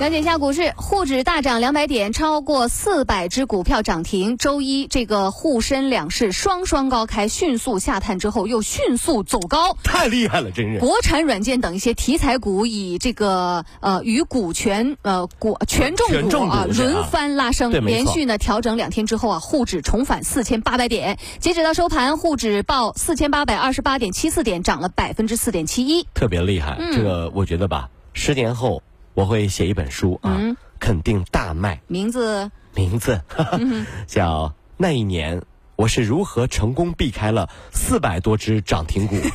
了解一下股市，沪指大涨两百点，超过四百只股票涨停。周一，这个沪深两市双双高开，迅速下探之后又迅速走高，太厉害了，真是！国产软件等一些题材股以这个呃与股权呃股权重股啊轮番拉升，连续呢调整两天之后啊，沪指重返四千八百点。截止到收盘，沪指报四千八百二十八点七四点，涨了百分之四点七一，特别厉害。这个我觉得吧，十年后。我会写一本书啊，肯定大卖。名字名字 叫那一年我是如何成功避开了四百多只涨停股。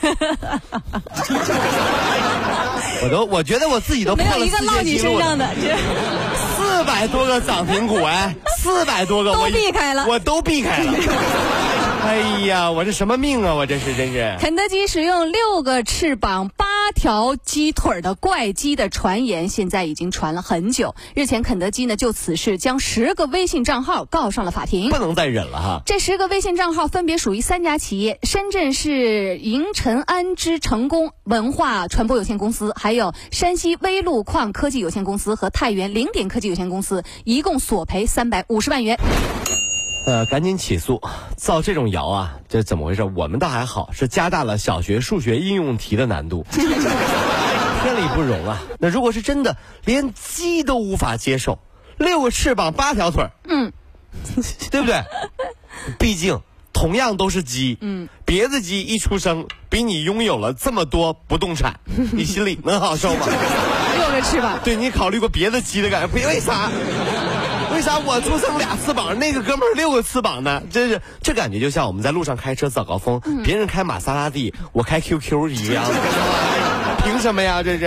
我都我觉得我自己都没有一个落你身上的，四百多个涨停股哎，四百多个都避开了，我都避开了。哎呀，我这什么命啊！我这是真是。肯德基使用六个翅膀、八条鸡腿的怪鸡的传言，现在已经传了很久。日前，肯德基呢就此事将十个微信账号告上了法庭，不能再忍了哈。这十个微信账号分别属于三家企业：深圳市银尘安之成功文化传播有限公司，还有山西微路矿科技有限公司和太原零点科技有限公司，一共索赔三百五十万元。呃，赶紧起诉！造这种谣啊，这怎么回事？我们倒还好，是加大了小学数学应用题的难度，天理不容啊！那如果是真的，连鸡都无法接受，六个翅膀八条腿嗯，对不对？毕竟同样都是鸡，嗯，别的鸡一出生比你拥有了这么多不动产，你心里能好受吗？六个翅膀，对你考虑过别的鸡的感觉？不，为啥？为啥我出生俩翅膀，那个哥们儿六个翅膀呢？真是这感觉就像我们在路上开车早高峰，别人开玛莎拉蒂，我开 QQ 一样，凭什么呀？这是。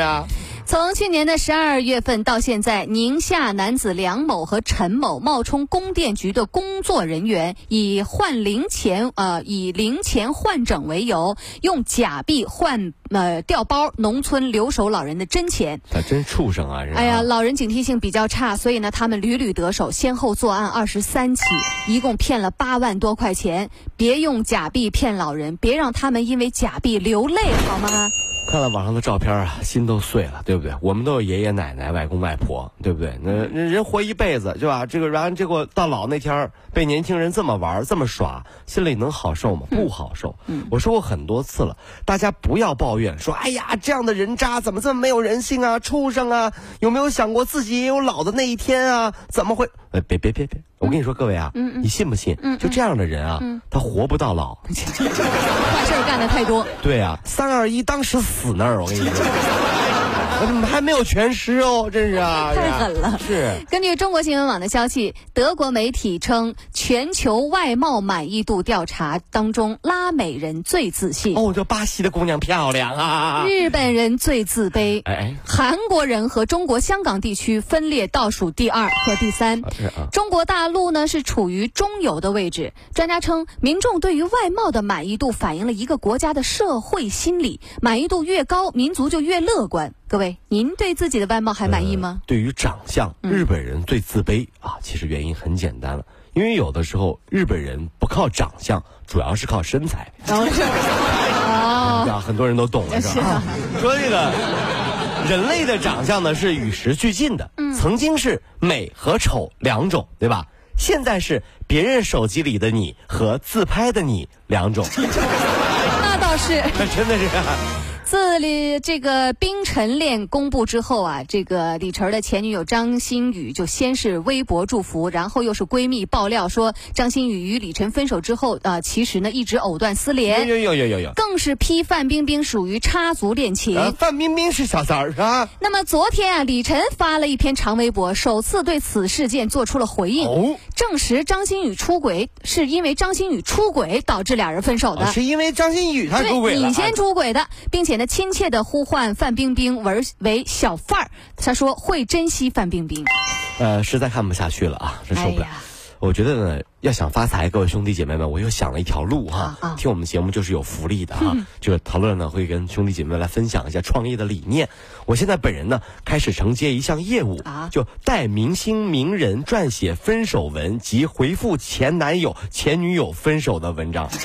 从去年的十二月份到现在，宁夏男子梁某和陈某冒充供电局的工作人员，以换零钱呃以零钱换整为由，用假币换呃调包农村留守老人的真钱。他真畜生啊！哎呀，老人警惕性比较差，所以呢，他们屡屡得手，先后作案二十三起，一共骗了八万多块钱。别用假币骗老人，别让他们因为假币流泪，好吗？看了网上的照片啊，心都碎了，对不对？我们都有爷爷奶奶、外公外婆，对不对？那人活一辈子，对吧？这个，然后结果到老那天被年轻人这么玩、这么耍，心里能好受吗？不好受。我说过很多次了，大家不要抱怨，说哎呀，这样的人渣怎么这么没有人性啊？畜生啊！有没有想过自己也有老的那一天啊？怎么会？呃，别别别别！我跟你说，各位啊，你信不信？就这样的人啊，他活不到老，坏事干的太多。对啊，三二一，当时死那儿，我跟你说。还没有全尸哦，真是啊，太狠了。是根据中国新闻网的消息，德国媒体称，全球外貌满意度调查当中，拉美人最自信。哦，这巴西的姑娘漂亮啊。日本人最自卑。哎，韩国人和中国香港地区分列倒数第二和第三。中国大陆呢是处于中游的位置。专家称，民众对于外貌的满意度反映了一个国家的社会心理，满意度越高，民族就越乐观。各位，您对自己的外貌还满意吗？对于长相，日本人最自卑啊。其实原因很简单了，因为有的时候日本人不靠长相，主要是靠身材。哦，很多人都懂了，是吧？说这个人类的长相呢是与时俱进的，曾经是美和丑两种，对吧？现在是别人手机里的你和自拍的你两种。那倒是，那真的是。自李这个冰晨恋公布之后啊，这个李晨的前女友张馨予就先是微博祝福，然后又是闺蜜爆料说张馨予与李晨分手之后啊，其实呢一直藕断丝连。有有有有有。更是批范冰冰属于插足恋情。范冰冰是小三儿啊。那么昨天啊，李晨发了一篇长微博，首次对此事件做出了回应，证实张馨予出轨是因为张馨予出轨导致俩人分手的。是因为张馨予她出轨你先出轨的，并且。那亲切的呼唤范冰冰为为小范儿，他说会珍惜范冰冰。呃，实在看不下去了啊，真受不了。我觉得呢，要想发财，各位兄弟姐妹们，我又想了一条路哈。听我们节目就是有福利的哈。就是陶乐呢会跟兄弟姐妹来分享一下创业的理念。我现在本人呢开始承接一项业务啊，就带明星名人撰写分手文及回复前男友前女友分手的文章。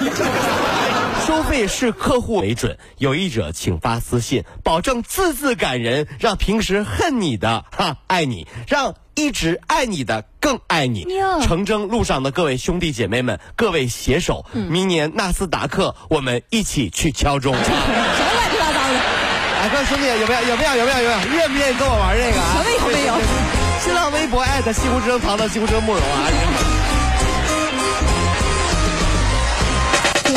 收费视客户为准，有意者请发私信，保证字字感人，让平时恨你的哈爱你，让一直爱你的更爱你。成征路上的各位兄弟姐妹们，各位携手，明年纳斯达克我们一起去敲钟。什么乱七八糟的？哎，各位兄弟，有没有？有没有？有没有？有没有？愿不愿意跟我玩这个？什么有没有？新浪微博艾特西湖之声淘的西湖之声慕容啊。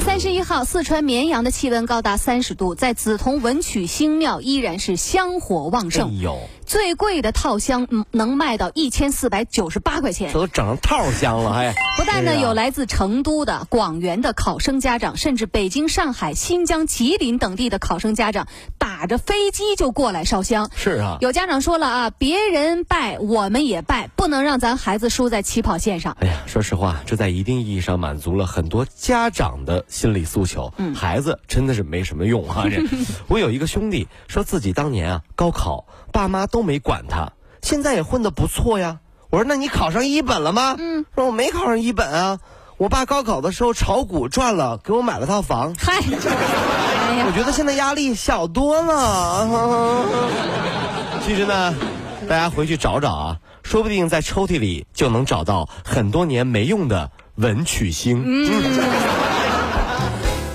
三十一号，四川绵阳的气温高达三十度，在梓潼文曲星庙依然是香火旺盛。哎呦。最贵的套箱能卖到一千四百九十八块钱，这都整成套箱了，还不但呢有来自成都的、广元的考生家长，甚至北京、上海、新疆、吉林等地的考生家长，打着飞机就过来烧香。是啊，有家长说了啊，别人拜我们也拜，不能让咱孩子输在起跑线上。哎呀，说实话，这在一定意义上满足了很多家长的心理诉求。嗯，孩子真的是没什么用啊。这，我有一个兄弟说自己当年啊高考。爸妈都没管他，现在也混得不错呀。我说：“那你考上一本了吗？”嗯，说我没考上一本啊。我爸高考的时候炒股赚了，给我买了套房。嗨，我觉得现在压力小多了。其实呢，大家回去找找啊，说不定在抽屉里就能找到很多年没用的文曲星。嗯。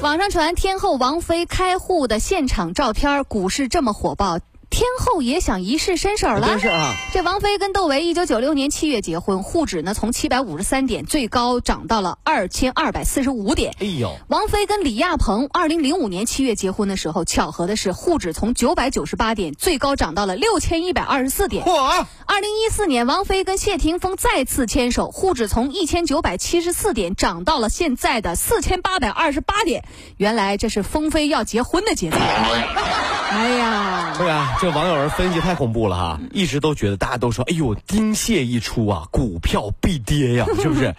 网上传天后王菲开户的现场照片，股市这么火爆。天后也想一试身手了。是啊，这王菲跟窦唯一九九六年七月结婚，沪指呢从七百五十三点最高涨到了二千二百四十五点。哎呦，王菲跟李亚鹏二零零五年七月结婚的时候，巧合的是沪指从九百九十八点最高涨到了六千一百二十四点。嚯！二零一四年，王菲跟谢霆锋再次牵手，沪指从一千九百七十四点涨到了现在的四千八百二十八点。原来这是风飞要结婚的节奏。哎呀，对啊，这网友人分析太恐怖了哈！一直都觉得大家都说，哎呦，丁蟹一出啊，股票必跌呀，是不是？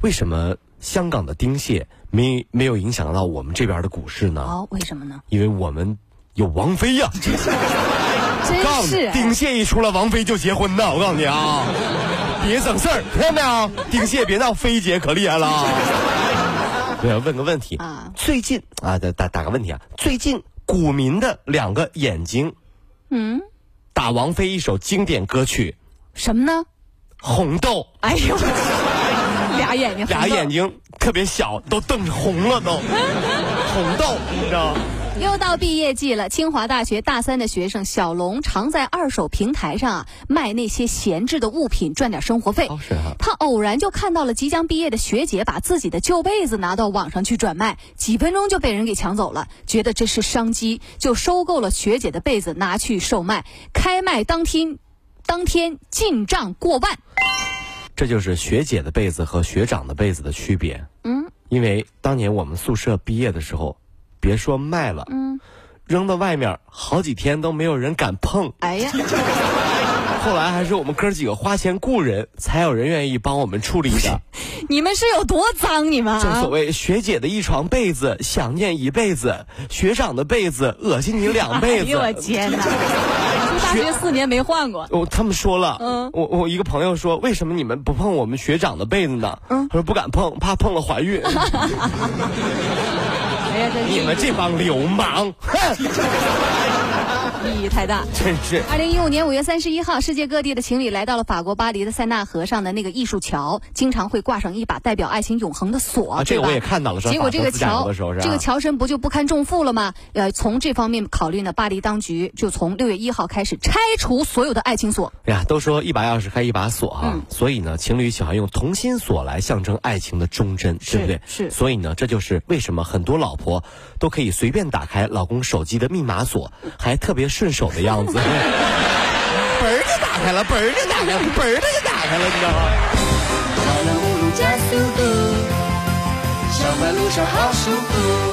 为什么香港的丁蟹没没有影响到我们这边的股市呢？哦，为什么呢？因为我们有王菲呀。真是，丁蟹一出了，王菲就结婚呢。我告诉你啊，别省事儿，听到没有？丁蟹别闹，菲姐可厉害了。对，问个问题啊，最近啊，打打打个问题啊，最近股民的两个眼睛，嗯，打王菲一首经典歌曲，什么呢？红豆。哎呦，俩眼睛，俩眼睛特别小，都瞪红了都，红豆，你知道吗？又到毕业季了，清华大学大三的学生小龙常在二手平台上啊卖那些闲置的物品赚点生活费。是啊。他偶然就看到了即将毕业的学姐把自己的旧被子拿到网上去转卖，几分钟就被人给抢走了，觉得这是商机，就收购了学姐的被子拿去售卖。开卖当天，当天进账过万。这就是学姐的被子和学长的被子的区别。嗯。因为当年我们宿舍毕业的时候。别说卖了，嗯，扔到外面好几天都没有人敢碰。哎呀，后来还是我们哥几个花钱雇人，才有人愿意帮我们处理的。你们是有多脏？你们正所谓学姐的一床被子想念一辈子，学长的被子恶心你两辈子。哎呦我天哪！大学四年没换过。我他们说了，嗯，我我一个朋友说，为什么你们不碰我们学长的被子呢？嗯，他说不敢碰，怕碰了怀孕。你们这帮流氓！哼！意义太大，真是。二零一五年五月三十一号，世界各地的情侣来到了法国巴黎的塞纳河上的那个艺术桥，经常会挂上一把代表爱情永恒的锁，这个我也看到了。结果这个桥，这个桥身不就不堪重负了吗？呃，从这方面考虑呢，巴黎当局就从六月一号开始拆除所有的爱情锁。哎呀，都说一把钥匙开一把锁啊，所以呢，情侣喜欢用同心锁来象征爱情的忠贞，对不对？是。所以呢，这就是为什么很多老婆都可以随便打开老公手机的密码锁，还特别顺手的样子。嘣儿就打开了，嘣儿就打开了，嘣儿就打开了，你知道吗？小马路加速度，上班路上好舒服。